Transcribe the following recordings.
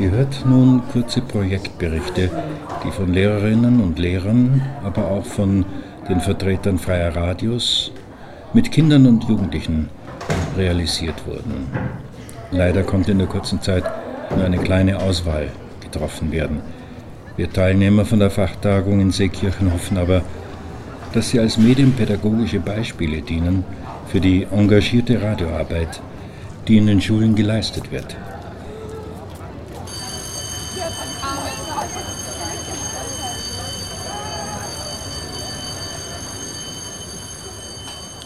Ihr hört nun kurze Projektberichte, die von Lehrerinnen und Lehrern, aber auch von den Vertretern freier Radios mit Kindern und Jugendlichen realisiert wurden. Leider konnte in der kurzen Zeit nur eine kleine Auswahl getroffen werden. Wir Teilnehmer von der Fachtagung in Seekirchen hoffen aber, dass sie als medienpädagogische Beispiele dienen für die engagierte Radioarbeit, die in den Schulen geleistet wird.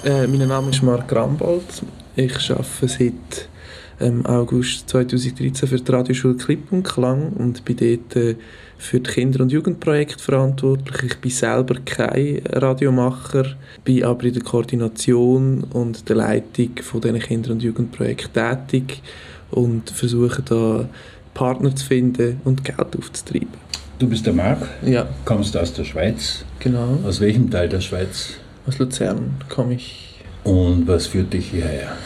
Äh, mein Name ist Marc Rambold. Ich arbeite seit ähm, August 2013 für die Radioschule Klipp und Klang und bin dort äh, für die Kinder- und Jugendprojekte verantwortlich. Ich bin selber kein Radiomacher, bin aber in der Koordination und der Leitung von diesen Kinder- und Jugendprojekten tätig und versuche da Partner zu finden und Geld aufzutreiben. Du bist der Marc? Ja. Kommst aus der Schweiz? Genau. Aus welchem Teil der Schweiz? Aus Luzern komme ich. Und was führt dich hierher?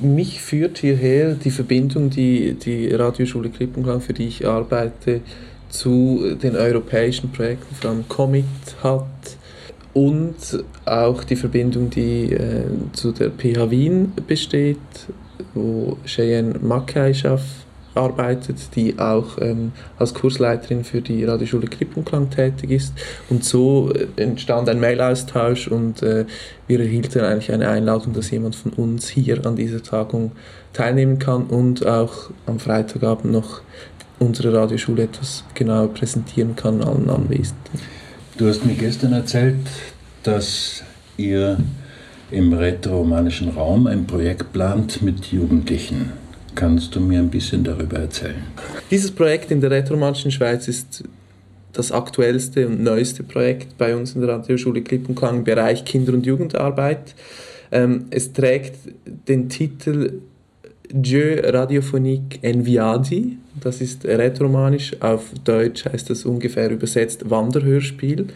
Mich führt hierher die Verbindung, die die Radioschule Klippenklang, für die ich arbeite, zu den europäischen Projekten, vor allem Commit hat und auch die Verbindung, die äh, zu der PH Wien besteht, wo Cheyenne Mackay schafft arbeitet, die auch ähm, als Kursleiterin für die Radioschule Krippenklang tätig ist. Und so äh, entstand ein Mailaustausch und äh, wir erhielten eigentlich eine Einladung, dass jemand von uns hier an dieser Tagung teilnehmen kann und auch am Freitagabend noch unsere Radioschule etwas genauer präsentieren kann allen Anwesenden. Du hast mir gestern erzählt, dass ihr im rätoromanischen Raum ein Projekt plant mit Jugendlichen. Kannst du mir ein bisschen darüber erzählen? Dieses Projekt in der rätoromanischen Schweiz ist das aktuellste und neueste Projekt bei uns in der Radioschule Klippenklang im Bereich Kinder- und Jugendarbeit. Ähm, es trägt den Titel Jeu radiophonique enviadi. Das ist rätoromanisch. Auf Deutsch heißt das ungefähr übersetzt Wanderhörspiel.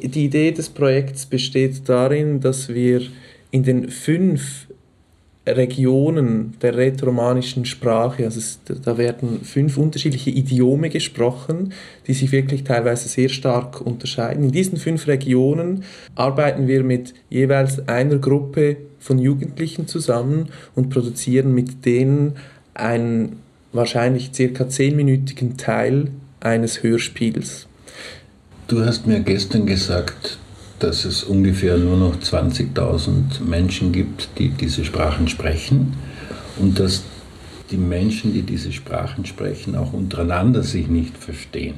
Die Idee des Projekts besteht darin, dass wir in den fünf Regionen der rätoromanischen Sprache, also es, da werden fünf unterschiedliche Idiome gesprochen, die sich wirklich teilweise sehr stark unterscheiden. In diesen fünf Regionen arbeiten wir mit jeweils einer Gruppe von Jugendlichen zusammen und produzieren mit denen einen wahrscheinlich circa zehnminütigen Teil eines Hörspiels. Du hast mir gestern gesagt, dass es ungefähr nur noch 20.000 Menschen gibt, die diese Sprachen sprechen und dass die Menschen, die diese Sprachen sprechen, auch untereinander sich nicht verstehen.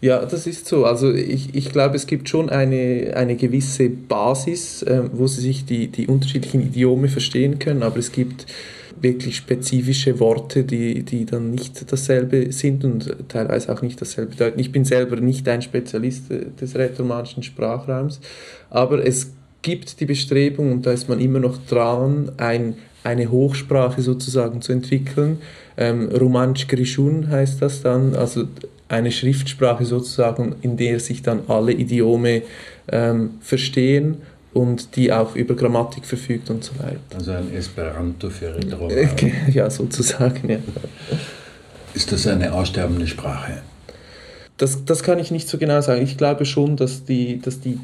Ja, das ist so. Also ich, ich glaube, es gibt schon eine, eine gewisse Basis, äh, wo sie sich die, die unterschiedlichen Idiome verstehen können, aber es gibt wirklich spezifische Worte, die, die dann nicht dasselbe sind und teilweise auch nicht dasselbe bedeuten. Ich bin selber nicht ein Spezialist des rätoromanischen Sprachraums, aber es gibt die Bestrebung, und da ist man immer noch dran, ein, eine Hochsprache sozusagen zu entwickeln. Ähm, Romansch Grishun heißt das dann, also eine Schriftsprache sozusagen, in der sich dann alle Idiome ähm, verstehen und die auch über Grammatik verfügt und so weiter. Also ein Esperanto für Rätoroman. Ja, sozusagen, ja. Ist das eine aussterbende Sprache? Das, das kann ich nicht so genau sagen. Ich glaube schon, dass die, dass die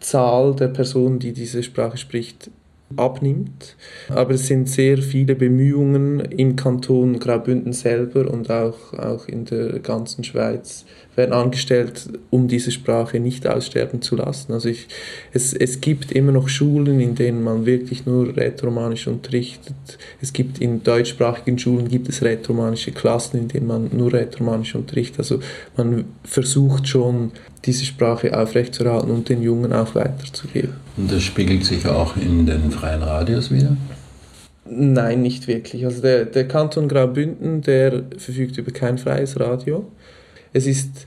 Zahl der Personen, die diese Sprache spricht, abnimmt. Aber es sind sehr viele Bemühungen im Kanton Graubünden selber und auch, auch in der ganzen Schweiz werden angestellt, um diese Sprache nicht aussterben zu lassen. Also ich, es, es gibt immer noch Schulen, in denen man wirklich nur Rätoromanisch unterrichtet. Es gibt in deutschsprachigen Schulen gibt es rätoromanische Klassen, in denen man nur Rätoromanisch unterrichtet. Also man versucht schon, diese Sprache aufrechtzuerhalten und den Jungen auch weiterzugeben. Und das spiegelt sich auch in den freien Radios wieder? Nein, nicht wirklich. Also der, der Kanton Graubünden, der verfügt über kein freies Radio es ist,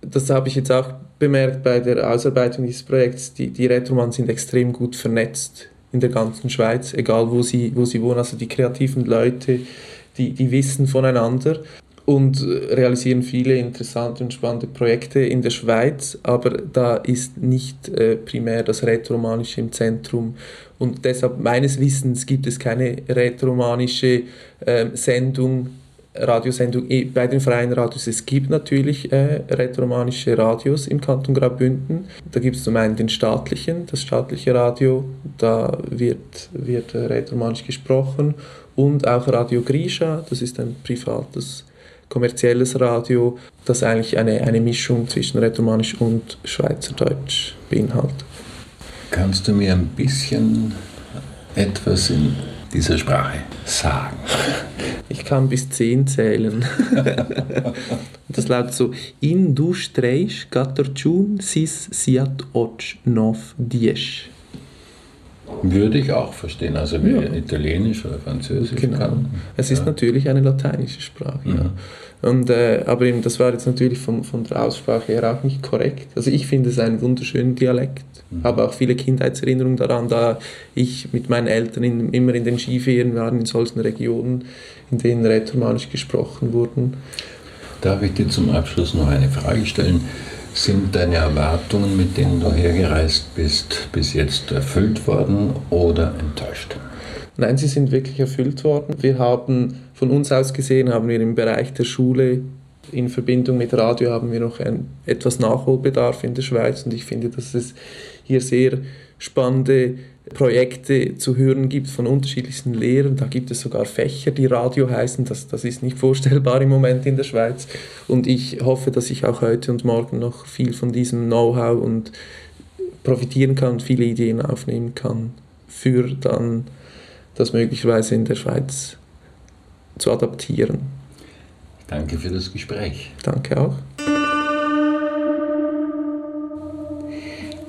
das habe ich jetzt auch bemerkt bei der Ausarbeitung dieses Projekts, die, die Retroman sind extrem gut vernetzt in der ganzen Schweiz, egal wo sie, wo sie wohnen. Also die kreativen Leute, die, die wissen voneinander und realisieren viele interessante und spannende Projekte in der Schweiz, aber da ist nicht äh, primär das Rätoromanische im Zentrum. Und deshalb meines Wissens gibt es keine rätoromanische äh, Sendung Radiosendung bei den freien Radios. Es gibt natürlich äh, rätoromanische Radios im Kanton Graubünden. Da gibt es zum einen den staatlichen, das staatliche Radio, da wird, wird äh, rätoromanisch gesprochen und auch Radio Grisha, das ist ein privates kommerzielles Radio, das eigentlich eine, eine Mischung zwischen rätoromanisch und Schweizerdeutsch beinhaltet. Kannst du mir ein bisschen etwas in dieser Sprache sagen? Ich kann bis zehn zählen. das lautet so: In du streisch gatorchun sis siat och nov dies. Würde ich auch verstehen, also wie ja. Italienisch oder Französisch genau. kann. Es ist ja. natürlich eine lateinische Sprache. Mhm. Ja. Und, äh, aber eben, das war jetzt natürlich von, von der Aussprache her auch nicht korrekt. Also ich finde es einen wunderschönen Dialekt. Mhm. Habe auch viele Kindheitserinnerungen daran, da ich mit meinen Eltern in, immer in den Skiferien war, in solchen Regionen, in denen Rätoromanisch gesprochen wurden. Darf ich dir zum Abschluss noch eine Frage stellen? Sind deine Erwartungen, mit denen du hergereist bist, bis jetzt erfüllt worden oder enttäuscht? Nein, sie sind wirklich erfüllt worden. Wir haben von uns aus gesehen, haben wir im Bereich der Schule in Verbindung mit Radio haben wir noch ein, etwas Nachholbedarf in der Schweiz und ich finde, dass es hier sehr spannende Projekte zu hören gibt von unterschiedlichsten Lehrern. Da gibt es sogar Fächer, die Radio heißen. Das, das ist nicht vorstellbar im Moment in der Schweiz. Und ich hoffe, dass ich auch heute und morgen noch viel von diesem Know-how und profitieren kann und viele Ideen aufnehmen kann, für dann das möglicherweise in der Schweiz zu adaptieren. Danke für das Gespräch. Danke auch.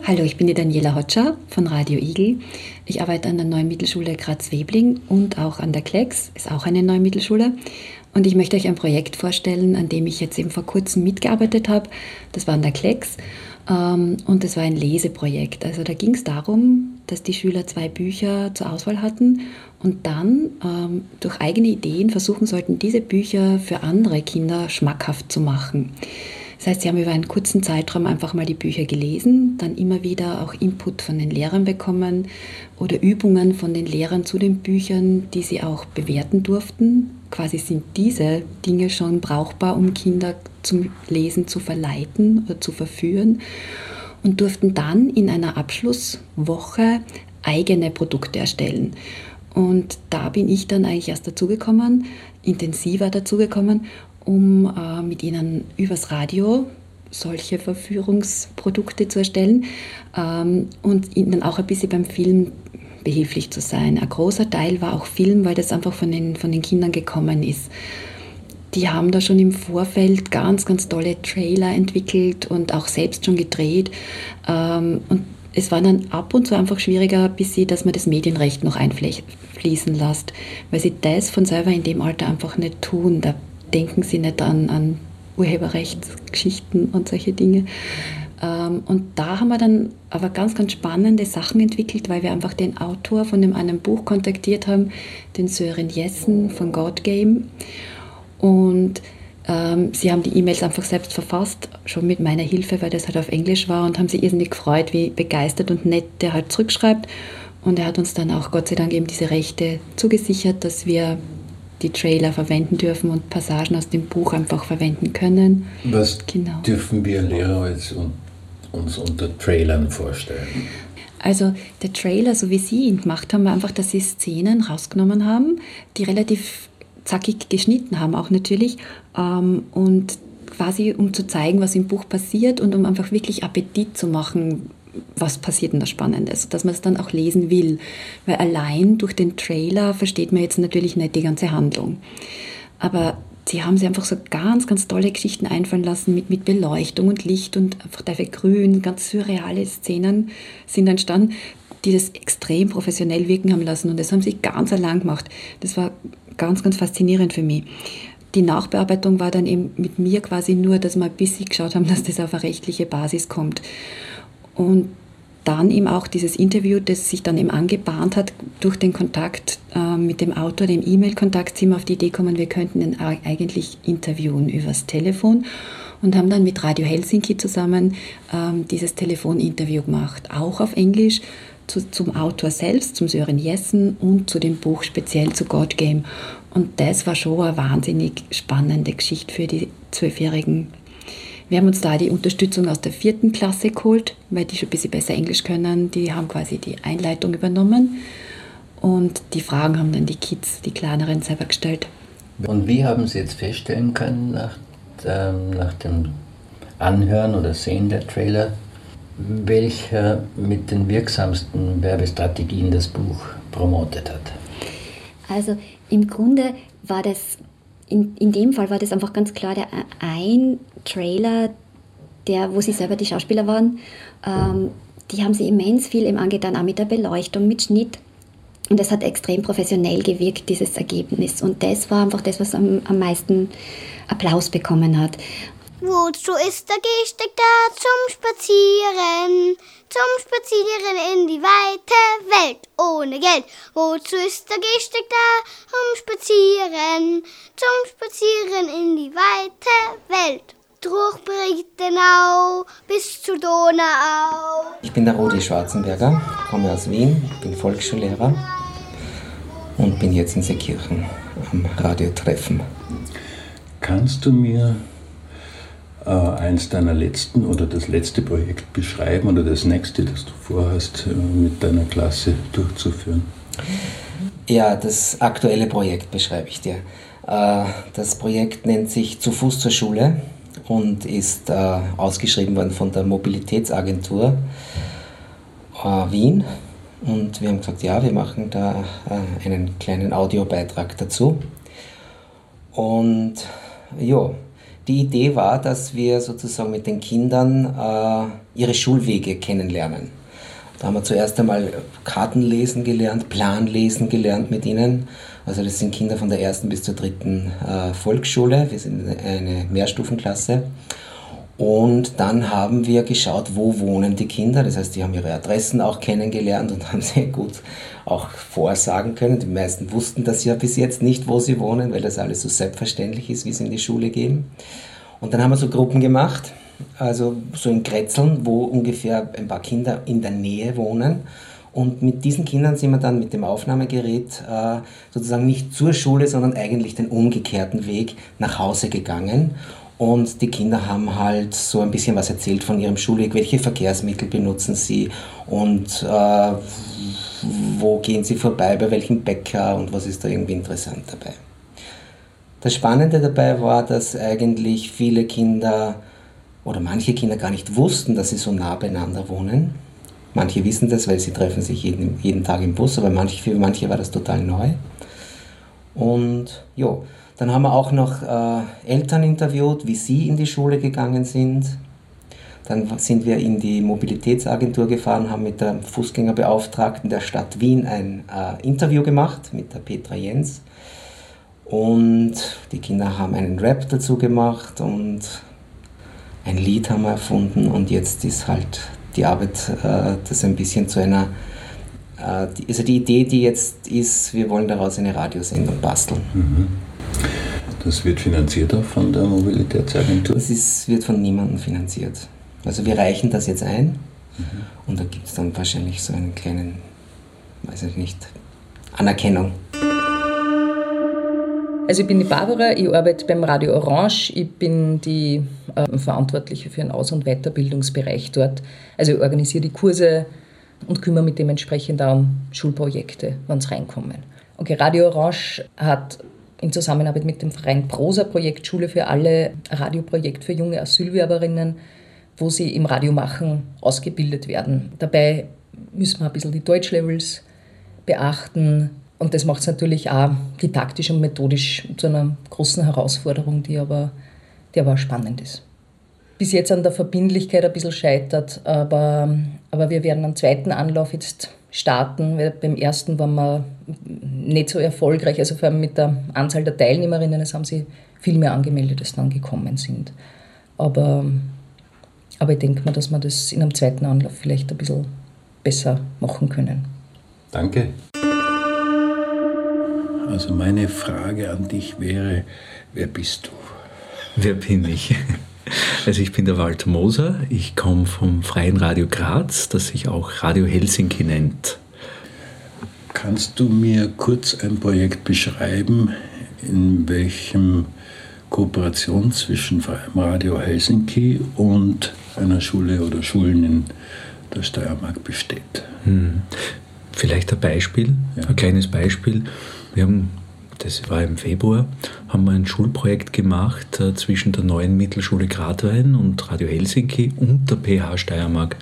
Hallo, ich bin die Daniela Hotscher von Radio Igel. Ich arbeite an der Neuen Mittelschule Graz-Webling und auch an der Klecks, ist auch eine neue Mittelschule. Und ich möchte euch ein Projekt vorstellen, an dem ich jetzt eben vor kurzem mitgearbeitet habe. Das war an der Klecks ähm, und das war ein Leseprojekt. Also da ging es darum, dass die Schüler zwei Bücher zur Auswahl hatten und dann ähm, durch eigene Ideen versuchen sollten, diese Bücher für andere Kinder schmackhaft zu machen. Das heißt, sie haben über einen kurzen Zeitraum einfach mal die Bücher gelesen, dann immer wieder auch Input von den Lehrern bekommen oder Übungen von den Lehrern zu den Büchern, die sie auch bewerten durften. Quasi sind diese Dinge schon brauchbar, um Kinder zum Lesen zu verleiten oder zu verführen und durften dann in einer Abschlusswoche eigene Produkte erstellen. Und da bin ich dann eigentlich erst dazugekommen, intensiver dazugekommen um äh, mit ihnen übers Radio solche Verführungsprodukte zu erstellen ähm, und ihnen auch ein bisschen beim Film behilflich zu sein. Ein großer Teil war auch Film, weil das einfach von den, von den Kindern gekommen ist. Die haben da schon im Vorfeld ganz, ganz tolle Trailer entwickelt und auch selbst schon gedreht. Ähm, und es war dann ab und zu einfach schwieriger, bis sie, dass man das Medienrecht noch einfließen lässt, weil sie das von selber in dem Alter einfach nicht tun. Da denken sie nicht an, an Urheberrechtsgeschichten und solche Dinge. Ähm, und da haben wir dann aber ganz, ganz spannende Sachen entwickelt, weil wir einfach den Autor von dem einen Buch kontaktiert haben, den Sören Jessen von God Game. Und ähm, sie haben die E-Mails einfach selbst verfasst, schon mit meiner Hilfe, weil das halt auf Englisch war und haben sich irrsinnig gefreut, wie begeistert und nett der halt zurückschreibt. Und er hat uns dann auch Gott sei Dank eben diese Rechte zugesichert, dass wir die Trailer verwenden dürfen und Passagen aus dem Buch einfach verwenden können. Was genau. dürfen wir Lehrer jetzt uns unter Trailern vorstellen? Also der Trailer, so wie Sie ihn gemacht haben, war einfach, dass Sie Szenen rausgenommen haben, die relativ zackig geschnitten haben, auch natürlich. Ähm, und quasi um zu zeigen, was im Buch passiert und um einfach wirklich Appetit zu machen, was passiert denn da Spannendes, dass man es dann auch lesen will. Weil allein durch den Trailer versteht man jetzt natürlich nicht die ganze Handlung. Aber sie haben sich einfach so ganz, ganz tolle Geschichten einfallen lassen mit, mit Beleuchtung und Licht und einfach dafür grün, ganz surreale Szenen sind entstanden, die das extrem professionell wirken haben lassen und das haben sie ganz allein gemacht. Das war ganz, ganz faszinierend für mich. Die Nachbearbeitung war dann eben mit mir quasi nur, dass wir ein bisschen geschaut haben, dass das auf eine rechtliche Basis kommt. Und dann eben auch dieses Interview, das sich dann eben angebahnt hat durch den Kontakt äh, mit dem Autor, dem E-Mail-Kontakt, sind wir auf die Idee gekommen, wir könnten ihn eigentlich interviewen übers Telefon und haben dann mit Radio Helsinki zusammen ähm, dieses Telefoninterview gemacht, auch auf Englisch zu, zum Autor selbst, zum Sören Jessen und zu dem Buch speziell zu God Game. Und das war schon eine wahnsinnig spannende Geschichte für die Zwölfjährigen. Wir haben uns da die Unterstützung aus der vierten Klasse geholt, weil die schon ein bisschen besser Englisch können. Die haben quasi die Einleitung übernommen und die Fragen haben dann die Kids, die kleineren, selber gestellt. Und wie haben Sie jetzt feststellen können nach, ähm, nach dem Anhören oder Sehen der Trailer, welcher mit den wirksamsten Werbestrategien das Buch promotet hat? Also im Grunde war das, in, in dem Fall war das einfach ganz klar der ein Trailer, der, wo sie selber die Schauspieler waren. Ähm, die haben sie immens viel im angetan, auch mit der Beleuchtung, mit Schnitt. Und es hat extrem professionell gewirkt, dieses Ergebnis. Und das war einfach das, was am, am meisten Applaus bekommen hat. Wozu ist der Gehsteig da zum Spazieren? Zum Spazieren in die weite Welt ohne Geld. Wozu ist der Gehsteig da zum Spazieren? Zum Spazieren in die weite Welt. Durch Breitenau bis zur Donau. Ich bin der Rudi Schwarzenberger, komme aus Wien, bin Volksschullehrer und bin jetzt in Seekirchen am Radiotreffen. Kannst du mir äh, eins deiner letzten oder das letzte Projekt beschreiben oder das nächste, das du vorhast, äh, mit deiner Klasse durchzuführen? Ja, das aktuelle Projekt beschreibe ich dir. Äh, das Projekt nennt sich Zu Fuß zur Schule und ist äh, ausgeschrieben worden von der Mobilitätsagentur äh, Wien. Und wir haben gesagt, ja, wir machen da einen kleinen Audiobeitrag dazu. Und ja, die Idee war, dass wir sozusagen mit den Kindern äh, ihre Schulwege kennenlernen. Da haben wir zuerst einmal Karten lesen gelernt, Plan lesen gelernt mit ihnen. Also das sind Kinder von der ersten bis zur dritten äh, Volksschule. Wir sind eine Mehrstufenklasse. Und dann haben wir geschaut, wo wohnen die Kinder. Das heißt, die haben ihre Adressen auch kennengelernt und haben sehr gut auch vorsagen können. Die meisten wussten das ja bis jetzt nicht, wo sie wohnen, weil das alles so selbstverständlich ist, wie sie in die Schule gehen. Und dann haben wir so Gruppen gemacht, also so in Kretzeln, wo ungefähr ein paar Kinder in der Nähe wohnen. Und mit diesen Kindern sind wir dann mit dem Aufnahmegerät äh, sozusagen nicht zur Schule, sondern eigentlich den umgekehrten Weg nach Hause gegangen. Und die Kinder haben halt so ein bisschen was erzählt von ihrem Schulweg, welche Verkehrsmittel benutzen sie und äh, wo gehen sie vorbei, bei welchem Bäcker und was ist da irgendwie interessant dabei. Das Spannende dabei war, dass eigentlich viele Kinder oder manche Kinder gar nicht wussten, dass sie so nah beieinander wohnen. Manche wissen das, weil sie treffen sich jeden, jeden Tag im Bus, aber manche, für manche war das total neu. Und ja, dann haben wir auch noch äh, Eltern interviewt, wie sie in die Schule gegangen sind dann sind wir in die Mobilitätsagentur gefahren, haben mit der Fußgängerbeauftragten der Stadt Wien ein äh, Interview gemacht mit der Petra Jens. Und die Kinder haben einen Rap dazu gemacht und ein Lied haben wir erfunden. Und jetzt ist halt die Arbeit, äh, das ein bisschen zu einer, äh, also die Idee, die jetzt ist, wir wollen daraus eine Radiosendung basteln. Mhm. Das wird finanziert auch von der Mobilitätsagentur? Das ist, wird von niemandem finanziert. Also wir reichen das jetzt ein mhm. und da gibt es dann wahrscheinlich so einen kleinen, weiß ich nicht, Anerkennung. Also ich bin die Barbara, ich arbeite beim Radio Orange, ich bin die äh, Verantwortliche für den Aus- und Weiterbildungsbereich dort. Also ich organisiere die Kurse und kümmere mich dementsprechend auch um Schulprojekte, wenn es reinkommen. Okay, Radio Orange hat in Zusammenarbeit mit dem Verein Prosa-Projekt Schule für alle Radioprojekt für junge Asylwerberinnen wo sie im Radio machen ausgebildet werden. Dabei müssen wir ein bisschen die Deutschlevels beachten. Und das macht es natürlich auch didaktisch und methodisch zu einer großen Herausforderung, die aber, die aber spannend ist. Bis jetzt an der Verbindlichkeit ein bisschen scheitert, aber, aber wir werden am zweiten Anlauf jetzt starten, beim ersten waren wir nicht so erfolgreich, also vor allem mit der Anzahl der Teilnehmerinnen, es haben sie viel mehr angemeldet, als dann gekommen sind. Aber aber ich denke mal, dass wir das in einem zweiten Anlauf vielleicht ein bisschen besser machen können. Danke. Also meine Frage an dich wäre, wer bist du? Wer bin ich? Also ich bin der Walter Moser, ich komme vom Freien Radio Graz, das sich auch Radio Helsinki nennt. Kannst du mir kurz ein Projekt beschreiben, in welchem Kooperation zwischen Radio Helsinki und einer Schule oder Schulen in der Steiermark besteht. Hm. Vielleicht ein Beispiel, ja. ein kleines Beispiel. Wir haben, das war im Februar, haben wir ein Schulprojekt gemacht äh, zwischen der neuen Mittelschule Gradwein und Radio Helsinki und der PH Steiermark.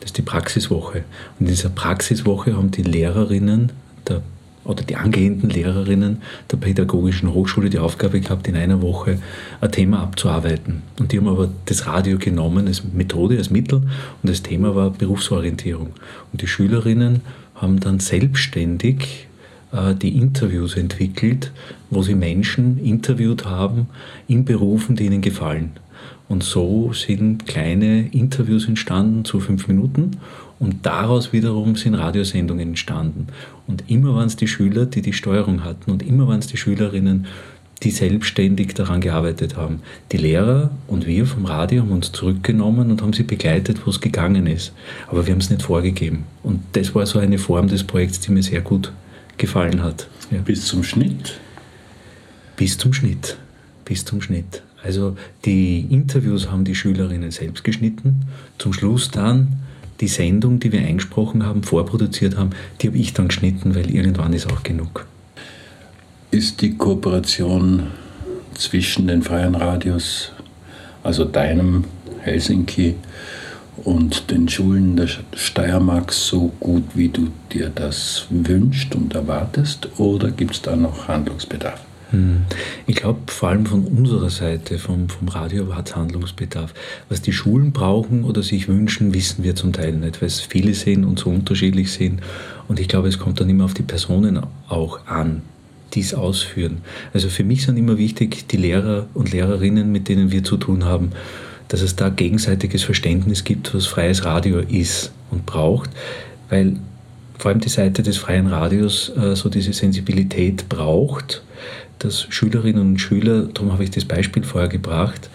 Das ist die Praxiswoche. Und in dieser Praxiswoche haben die Lehrerinnen der oder die angehenden Lehrerinnen der Pädagogischen Hochschule die Aufgabe gehabt, in einer Woche ein Thema abzuarbeiten. Und die haben aber das Radio genommen als Methode, als Mittel und das Thema war Berufsorientierung. Und die Schülerinnen haben dann selbstständig die Interviews entwickelt, wo sie Menschen interviewt haben in Berufen, die ihnen gefallen. Und so sind kleine Interviews entstanden zu fünf Minuten und daraus wiederum sind Radiosendungen entstanden. Und immer waren es die Schüler, die die Steuerung hatten und immer waren es die Schülerinnen, die selbstständig daran gearbeitet haben. Die Lehrer und wir vom Radio haben uns zurückgenommen und haben sie begleitet, wo es gegangen ist. Aber wir haben es nicht vorgegeben. Und das war so eine Form des Projekts, die mir sehr gut gefallen hat. Ja. Bis zum Schnitt? Bis zum Schnitt. Bis zum Schnitt. Also die Interviews haben die Schülerinnen selbst geschnitten. Zum Schluss dann die Sendung, die wir eingesprochen haben, vorproduziert haben, die habe ich dann geschnitten, weil irgendwann ist auch genug. Ist die Kooperation zwischen den freien Radios, also deinem Helsinki und den Schulen der Steiermark so gut, wie du dir das wünschst und erwartest, oder gibt es da noch Handlungsbedarf? Hm. Ich glaube, vor allem von unserer Seite, vom, vom Radio, hat es Handlungsbedarf. Was die Schulen brauchen oder sich wünschen, wissen wir zum Teil nicht, weil es viele sind und so unterschiedlich sind. Und ich glaube, es kommt dann immer auf die Personen auch an, die es ausführen. Also für mich sind immer wichtig die Lehrer und Lehrerinnen, mit denen wir zu tun haben, dass es da gegenseitiges Verständnis gibt, was freies Radio ist und braucht, weil vor allem die Seite des freien Radios äh, so diese Sensibilität braucht dass Schülerinnen und Schüler, darum habe ich das Beispiel vorher gebracht,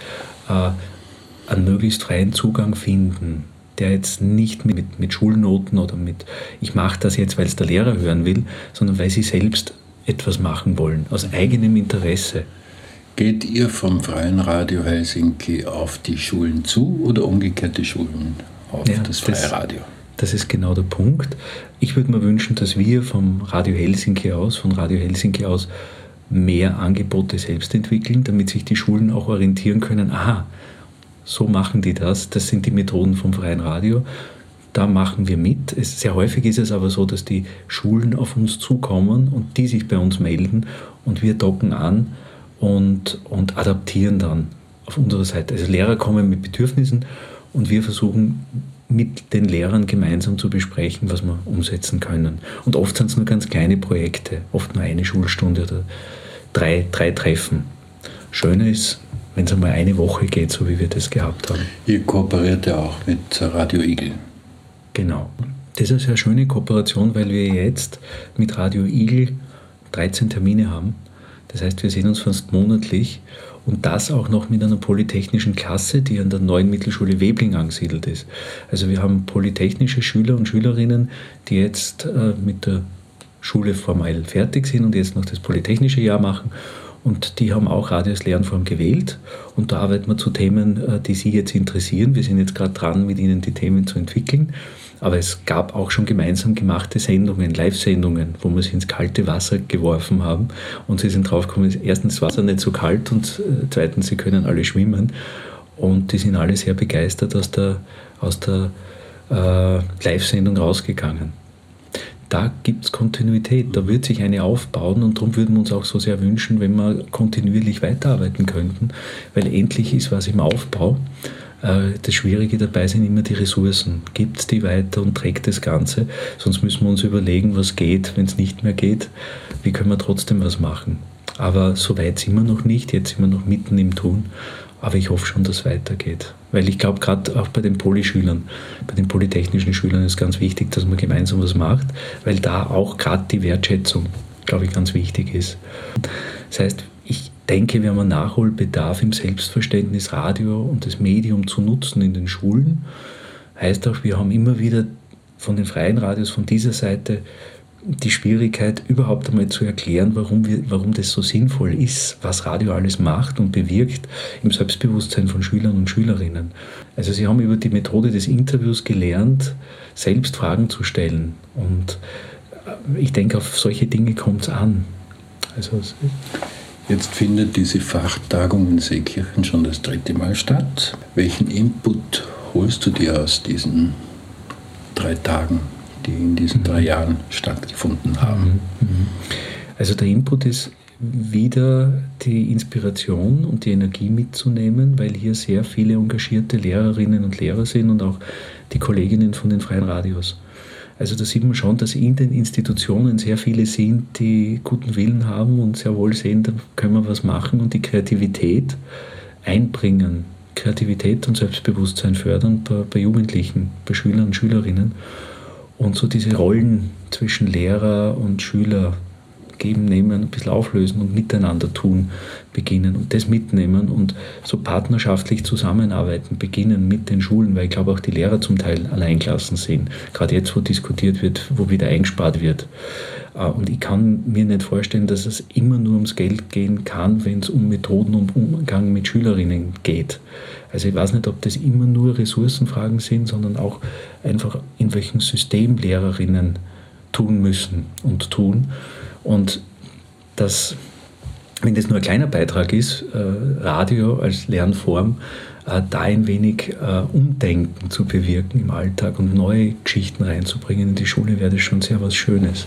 äh, einen möglichst freien Zugang finden, der jetzt nicht mit, mit Schulnoten oder mit, ich mache das jetzt, weil es der Lehrer hören will, sondern weil sie selbst etwas machen wollen, aus eigenem Interesse. Geht ihr vom Freien Radio Helsinki auf die Schulen zu oder umgekehrt die Schulen auf ja, das Freie das, Radio? Das ist genau der Punkt. Ich würde mir wünschen, dass wir vom Radio Helsinki aus, von Radio Helsinki aus, mehr Angebote selbst entwickeln, damit sich die Schulen auch orientieren können, aha, so machen die das, das sind die Methoden vom freien Radio, da machen wir mit. Es, sehr häufig ist es aber so, dass die Schulen auf uns zukommen und die sich bei uns melden und wir docken an und, und adaptieren dann auf unserer Seite. Also Lehrer kommen mit Bedürfnissen und wir versuchen mit den Lehrern gemeinsam zu besprechen, was wir umsetzen können. Und oft sind es nur ganz kleine Projekte, oft nur eine Schulstunde oder drei, drei Treffen. Schöner ist, wenn es einmal eine Woche geht, so wie wir das gehabt haben. Ihr kooperiert ja auch mit Radio Igel. Genau. Das ist eine sehr schöne Kooperation, weil wir jetzt mit Radio Igel 13 Termine haben. Das heißt, wir sehen uns fast monatlich und das auch noch mit einer polytechnischen Klasse, die an der neuen Mittelschule Webling angesiedelt ist. Also wir haben polytechnische Schüler und Schülerinnen, die jetzt äh, mit der Schule formell fertig sind und jetzt noch das polytechnische Jahr machen. Und die haben auch Radio als Lernform gewählt. Und da arbeiten wir zu Themen, äh, die Sie jetzt interessieren. Wir sind jetzt gerade dran, mit Ihnen die Themen zu entwickeln. Aber es gab auch schon gemeinsam gemachte Sendungen, Live-Sendungen, wo wir sie ins kalte Wasser geworfen haben. Und sie sind draufgekommen, erstens ist Wasser nicht so kalt und äh, zweitens, sie können alle schwimmen. Und die sind alle sehr begeistert aus der, aus der äh, Live-Sendung rausgegangen da gibt es Kontinuität, da wird sich eine aufbauen und darum würden wir uns auch so sehr wünschen, wenn wir kontinuierlich weiterarbeiten könnten, weil endlich ist was im Aufbau. Äh, das Schwierige dabei sind immer die Ressourcen. Gibt es die weiter und trägt das Ganze? Sonst müssen wir uns überlegen, was geht, wenn es nicht mehr geht. Wie können wir trotzdem was machen? Aber so weit sind wir noch nicht. Jetzt sind wir noch mitten im Tun. Aber ich hoffe schon, dass es weitergeht. Weil ich glaube, gerade auch bei den Polyschülern, bei den polytechnischen Schülern ist ganz wichtig, dass man gemeinsam was macht, weil da auch gerade die Wertschätzung, glaube ich, ganz wichtig ist. Das heißt, denke, wir haben einen Nachholbedarf im Selbstverständnis, Radio und das Medium zu nutzen in den Schulen. Heißt auch, wir haben immer wieder von den freien Radios, von dieser Seite die Schwierigkeit, überhaupt einmal zu erklären, warum, wir, warum das so sinnvoll ist, was Radio alles macht und bewirkt im Selbstbewusstsein von Schülern und Schülerinnen. Also sie haben über die Methode des Interviews gelernt, selbst Fragen zu stellen. Und ich denke, auf solche Dinge kommt es an. Also, Jetzt findet diese Fachtagung in Seekirchen schon das dritte Mal statt. Welchen Input holst du dir aus diesen drei Tagen? die in diesen drei Jahren stattgefunden haben. Mhm. Mhm. Also der Input ist wieder die Inspiration und die Energie mitzunehmen, weil hier sehr viele engagierte Lehrerinnen und Lehrer sind und auch die Kolleginnen von den freien Radios. Also da sieht man schon, dass in den Institutionen sehr viele sind, die guten Willen haben und sehr wohl sehen, da können wir was machen und die Kreativität einbringen. Kreativität und Selbstbewusstsein fördern bei, bei Jugendlichen, bei Schülern und Schülerinnen und so diese Rollen zwischen Lehrer und Schüler geben, nehmen, ein bisschen auflösen und miteinander tun beginnen und das mitnehmen und so partnerschaftlich zusammenarbeiten beginnen mit den Schulen, weil ich glaube auch die Lehrer zum Teil alleingelassen sind. Gerade jetzt, wo diskutiert wird, wo wieder eingespart wird. Äh, und ich kann mir nicht vorstellen, dass es immer nur ums Geld gehen kann, wenn es um Methoden und Umgang mit Schülerinnen geht. Also ich weiß nicht, ob das immer nur Ressourcenfragen sind, sondern auch einfach in welchem System Lehrerinnen tun müssen und tun. Und das, wenn das nur ein kleiner Beitrag ist, äh, Radio als Lernform, äh, da ein wenig äh, Umdenken zu bewirken im Alltag und neue Geschichten reinzubringen in die Schule, wäre das schon sehr was Schönes.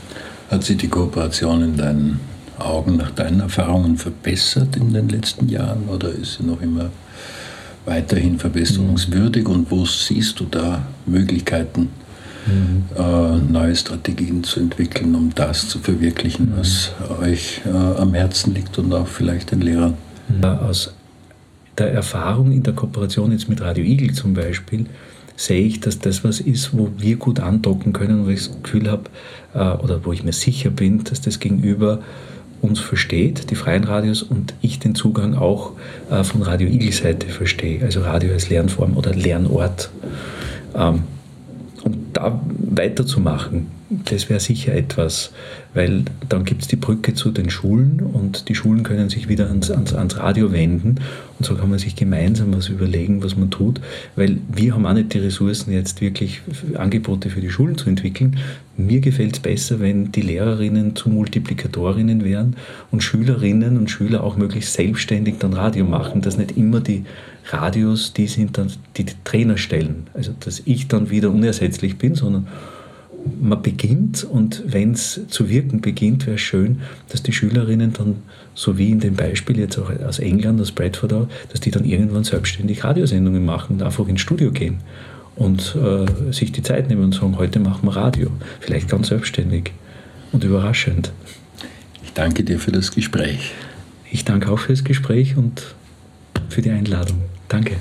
Hat sich die Kooperation in deinen Augen nach deinen Erfahrungen verbessert in den letzten Jahren oder ist sie noch immer weiterhin verbesserungswürdig und wo siehst du da Möglichkeiten, mhm. äh, neue Strategien zu entwickeln, um das zu verwirklichen, mhm. was euch äh, am Herzen liegt und auch vielleicht den Lehrern? Aus der Erfahrung in der Kooperation jetzt mit Radio Eagle zum Beispiel, sehe ich, dass das was ist, wo wir gut andocken können, wo ich das Gefühl habe, äh, oder wo ich mir sicher bin, dass das Gegenüber uns versteht, die freien Radios, und ich den Zugang auch äh, von Radio Igel-Seite verstehe, also Radio als Lernform oder Lernort. Ähm, und da weiterzumachen, das wäre sicher etwas, weil dann gibt es die Brücke zu den Schulen und die Schulen können sich wieder ans, ans, ans, Radio wenden und so kann man sich gemeinsam was überlegen, was man tut, weil wir haben auch nicht die Ressourcen, jetzt wirklich Angebote für die Schulen zu entwickeln. Mir gefällt es besser, wenn die Lehrerinnen zu Multiplikatorinnen wären und Schülerinnen und Schüler auch möglichst selbstständig dann Radio machen, dass nicht immer die Radios die sind, dann, die, die Trainer stellen. Also dass ich dann wieder unersetzlich bin, sondern man beginnt und wenn es zu wirken beginnt, wäre es schön, dass die Schülerinnen dann, so wie in dem Beispiel jetzt auch aus England, aus Bradford, auch, dass die dann irgendwann selbstständig Radiosendungen machen und einfach ins Studio gehen und äh, sich die Zeit nehmen und sagen, heute machen wir Radio. Vielleicht ganz selbstständig und überraschend. Ich danke dir für das Gespräch. Ich danke auch für das Gespräch und für die Einladung. Danke.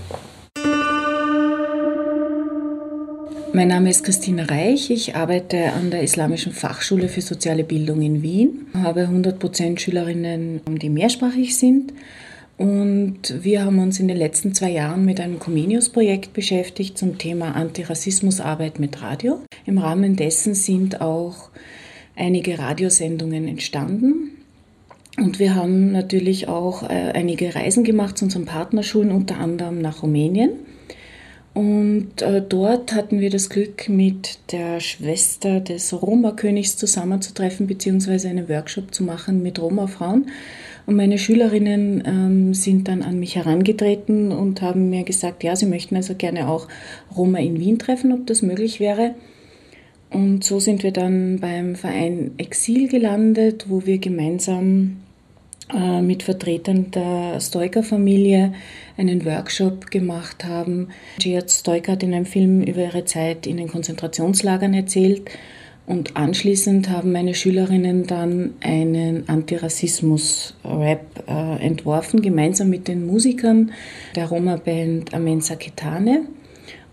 Mein Name ist Christina Reich. Ich arbeite an der Islamischen Fachschule für soziale Bildung in Wien. Ich habe 100% Schülerinnen, die mehrsprachig sind. Und wir haben uns in den letzten zwei Jahren mit einem Comenius-Projekt beschäftigt zum Thema Antirassismusarbeit mit Radio. Im Rahmen dessen sind auch einige Radiosendungen entstanden. Und wir haben natürlich auch äh, einige Reisen gemacht zu unseren Partnerschulen, unter anderem nach Rumänien. Und äh, dort hatten wir das Glück, mit der Schwester des Roma-Königs zusammenzutreffen, beziehungsweise einen Workshop zu machen mit Roma-Frauen. Und meine Schülerinnen ähm, sind dann an mich herangetreten und haben mir gesagt, ja, sie möchten also gerne auch Roma in Wien treffen, ob das möglich wäre. Und so sind wir dann beim Verein Exil gelandet, wo wir gemeinsam mit Vertretern der Stoiker-Familie einen Workshop gemacht haben. Gerd Stoiker hat in einem Film über ihre Zeit in den Konzentrationslagern erzählt und anschließend haben meine Schülerinnen dann einen Antirassismus-Rap äh, entworfen, gemeinsam mit den Musikern der Roma-Band Amensa Ketane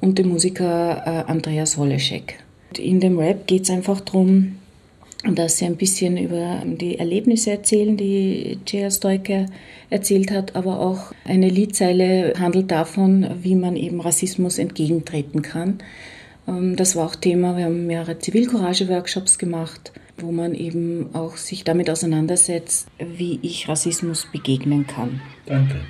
und dem Musiker äh, Andreas Holeschek. In dem Rap geht es einfach darum, dass sie ein bisschen über die Erlebnisse erzählen, die J.R. Stoiker erzählt hat, aber auch eine Liedzeile handelt davon, wie man eben Rassismus entgegentreten kann. Ähm, das war auch Thema. Wir haben mehrere Zivilcourage-Workshops gemacht, wo man eben auch sich damit auseinandersetzt, wie ich Rassismus begegnen kann. Danke.